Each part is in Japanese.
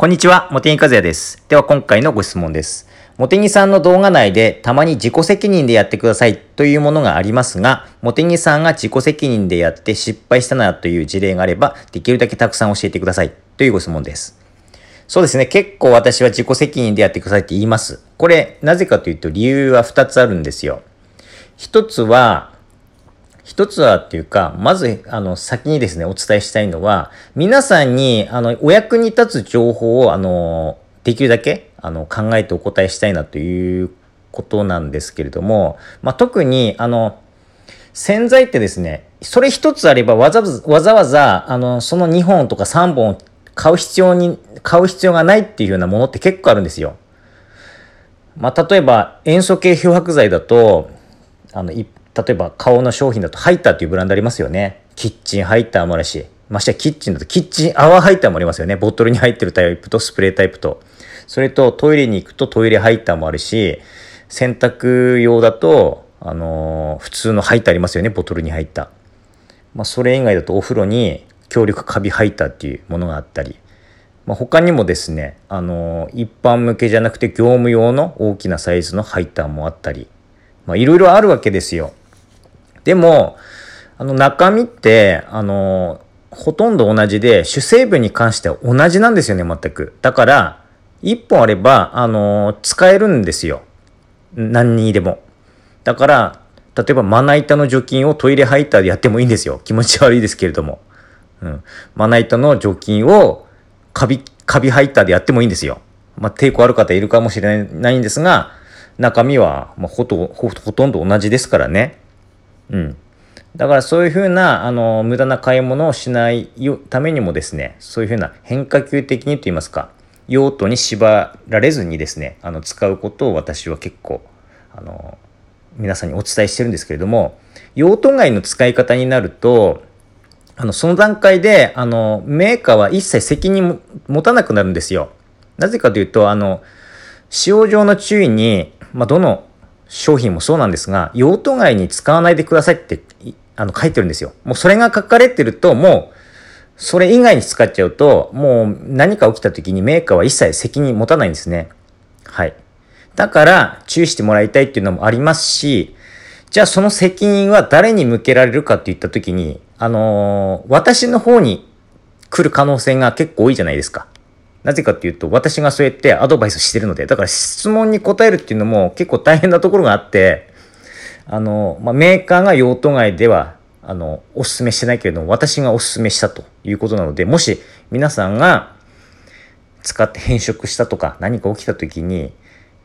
こんにちは、茂木和也です。では今回のご質問です。茂木さんの動画内でたまに自己責任でやってくださいというものがありますが、茂木さんが自己責任でやって失敗したなという事例があれば、できるだけたくさん教えてくださいというご質問です。そうですね。結構私は自己責任でやってくださいって言います。これ、なぜかというと理由は2つあるんですよ。一つは、一つはっていうか、まず、あの、先にですね、お伝えしたいのは、皆さんに、あの、お役に立つ情報を、あの、できるだけ、あの、考えてお答えしたいなということなんですけれども、まあ、特に、あの、洗剤ってですね、それ一つあればわざわざ、わざわざ、あの、その2本とか3本買う必要に、買う必要がないっていうようなものって結構あるんですよ。まあ、例えば、塩素系漂白剤だと、あの、例えば顔の商品だとハイターっていうブランドありますよね。キッチンハイターもあるし、ましてキッチンだとキッチン泡ハイターもありますよね。ボトルに入ってるタイプとスプレータイプと。それとトイレに行くとトイレハイターもあるし、洗濯用だと、あのー普通のハイターありますよね。ボトルに入った。まあ、それ以外だとお風呂に強力カビハイターっていうものがあったり、まあ、他にもですね、あのー一般向けじゃなくて業務用の大きなサイズのハイターもあったり、まあ、いろいろあるわけですよ。でも、あの中身って、あの、ほとんど同じで、主成分に関しては同じなんですよね、全く。だから、一本あれば、あの、使えるんですよ。何にでも。だから、例えばまな板の除菌をトイレハイターでやってもいいんですよ。気持ち悪いですけれども。うん。まな板の除菌をカビ、カビハイターでやってもいいんですよ。まあ、抵抗ある方いるかもしれないんですが、中身は、まあ、ほとほほとんど同じですからね。うん。だからそういうふうな、あの、無駄な買い物をしないためにもですね、そういうふうな変化球的にと言いますか、用途に縛られずにですね、あの、使うことを私は結構、あの、皆さんにお伝えしてるんですけれども、用途外の使い方になると、あの、その段階で、あの、メーカーは一切責任も持たなくなるんですよ。なぜかというと、あの、使用上の注意に、まあ、どの商品もそうなんですが、用途外に使わないでくださいってあの書いてるんですよ。もうそれが書かれてると、もう、それ以外に使っちゃうと、もう何か起きた時にメーカーは一切責任持たないんですね。はい。だから、注意してもらいたいっていうのもありますし、じゃあその責任は誰に向けられるかって言った時に、あのー私の方に来る可能性が結構多いじゃないですか。なぜかっていうと、私がそうやってアドバイスしてるので、だから質問に答えるっていうのも結構大変なところがあって、あの、まあ、メーカーが用途外では、あの、お勧めしてないけれども、私がお勧めしたということなので、もし皆さんが使って変色したとか何か起きた時に、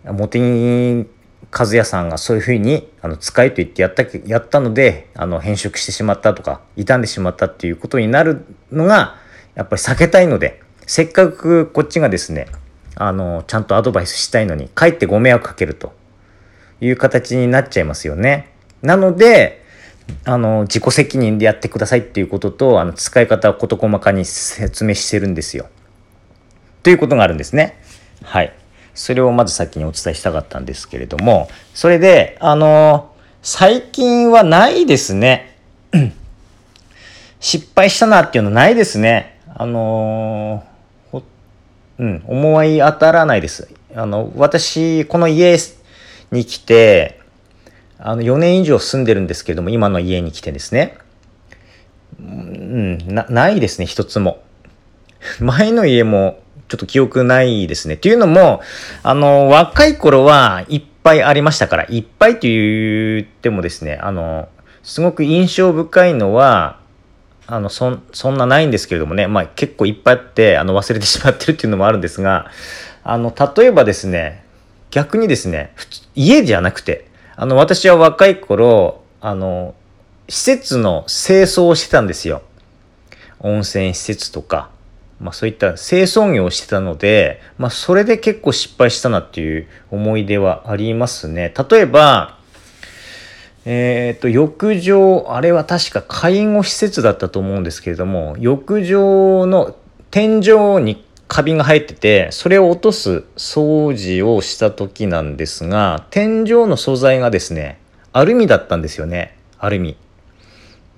茂木和也さんがそういうふうにあの使えと言ってやったやったのであの変色してしまったとか傷んでしまったっていうことになるのがやっぱり避けたいのでせっかくこっちがですねあのちゃんとアドバイスしたいのにかえってご迷惑かけるという形になっちゃいますよね。なのであの自己責任でやってくださいっていうこととあの使い方を事細かに説明してるんですよ。ということがあるんですね。はい。それをまず先にお伝えしたかったんですけれども、それで、あの、最近はないですね。失敗したなっていうのないですね。あのほうん、思い当たらないです。あの、私、この家に来て、あの、4年以上住んでるんですけれども、今の家に来てですね。うん、な、ないですね、一つも。前の家もちょっと記憶ないですね。っていうのも、あの、若い頃はいっぱいありましたから、いっぱいと言ってもですね、あの、すごく印象深いのは、あの、そ、そんなないんですけれどもね、まあ結構いっぱいあって、あの、忘れてしまってるっていうのもあるんですが、あの、例えばですね、逆にですね、家じゃなくて、あの、私は若い頃、あの、施設の清掃をしてたんですよ。温泉施設とか、まあそういった清掃業をしてたので、まあそれで結構失敗したなっていう思い出はありますね。例えば、えっ、と、浴場、あれは確か介護施設だったと思うんですけれども、浴場の天井にカビが生えてて、それを落とす掃除をした時なんですが、天井の素材がですね、アルミだったんですよね。アルミ。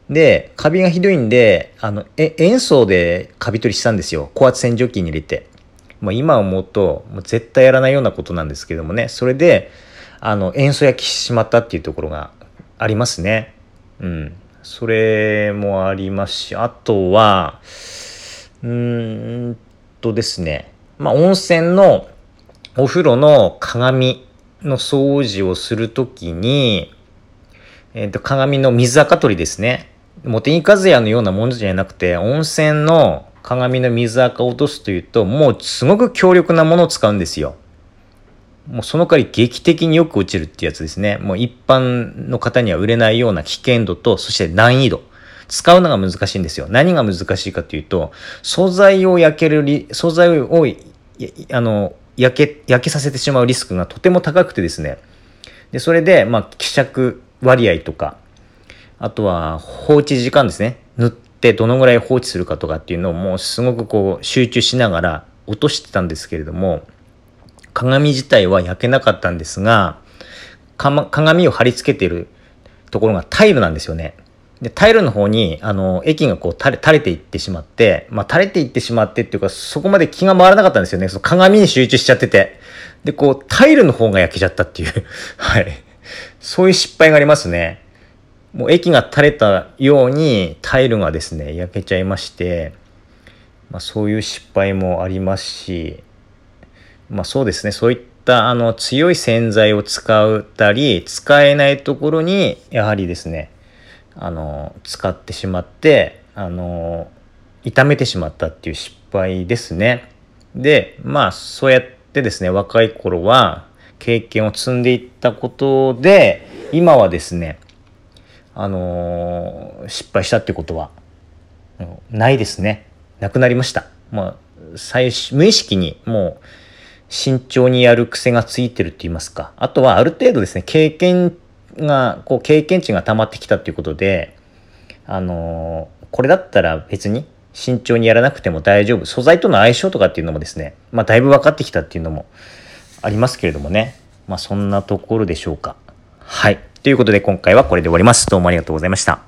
で、カビがひどいんで、あの、え塩素でカビ取りしたんですよ。高圧洗浄機に入れて。まあ、今思うともう絶対やらないようなことなんですけどもねそれであの塩素焼きしまったっていうところがありますね。うん、それもありますしあとはうーんとですねまあ温泉のお風呂の鏡の掃除をするときに、えっ、ー、と鏡の水垢取りですね茂木和也のようなものじゃなくて温泉の鏡の水垢を落とすというともうすごく強力なものを使うんですよ。もうその代わり劇的によく落ちるってやつですね。もう一般の方には売れないような危険度と、そして難易度。使うのが難しいんですよ。何が難しいかというと、素材を焼ける素材を、あの、焼け、焼けさせてしまうリスクがとても高くてですね。で、それで、まあ、希釈割合とか、あとは放置時間ですね。塗ってどのぐらい放置するかとかっていうのをもうすごくこう集中しながら落としてたんですけれども、鏡自体は焼けなかったんですが、鏡を貼り付けてるところがタイルなんですよね。で、タイルの方に、あの、液がこう垂れ、垂れていってしまって、まあ、垂れていってしまってっていうか、そこまで気が回らなかったんですよね。その鏡に集中しちゃってて。で、こう、タイルの方が焼けちゃったっていう。はい。そういう失敗がありますね。もう液が垂れたように、タイルがですね、焼けちゃいまして、まあ、そういう失敗もありますし、まあそうですね、そういったあの強い洗剤を使ったり、使えないところに、やはりですね、あの、使ってしまって、あの、痛めてしまったっていう失敗ですね。で、まあそうやってですね、若い頃は経験を積んでいったことで、今はですね、あの失敗したってことは、ないですね。なくなりました。まあ、最初、無意識にもう、慎重にやる癖がついてるって言いますか。あとはある程度ですね、経験が、こう経験値が溜まってきたっていうことで、あのー、これだったら別に慎重にやらなくても大丈夫。素材との相性とかっていうのもですね、まあだいぶ分かってきたっていうのもありますけれどもね。まあそんなところでしょうか。はい。ということで今回はこれで終わります。どうもありがとうございました。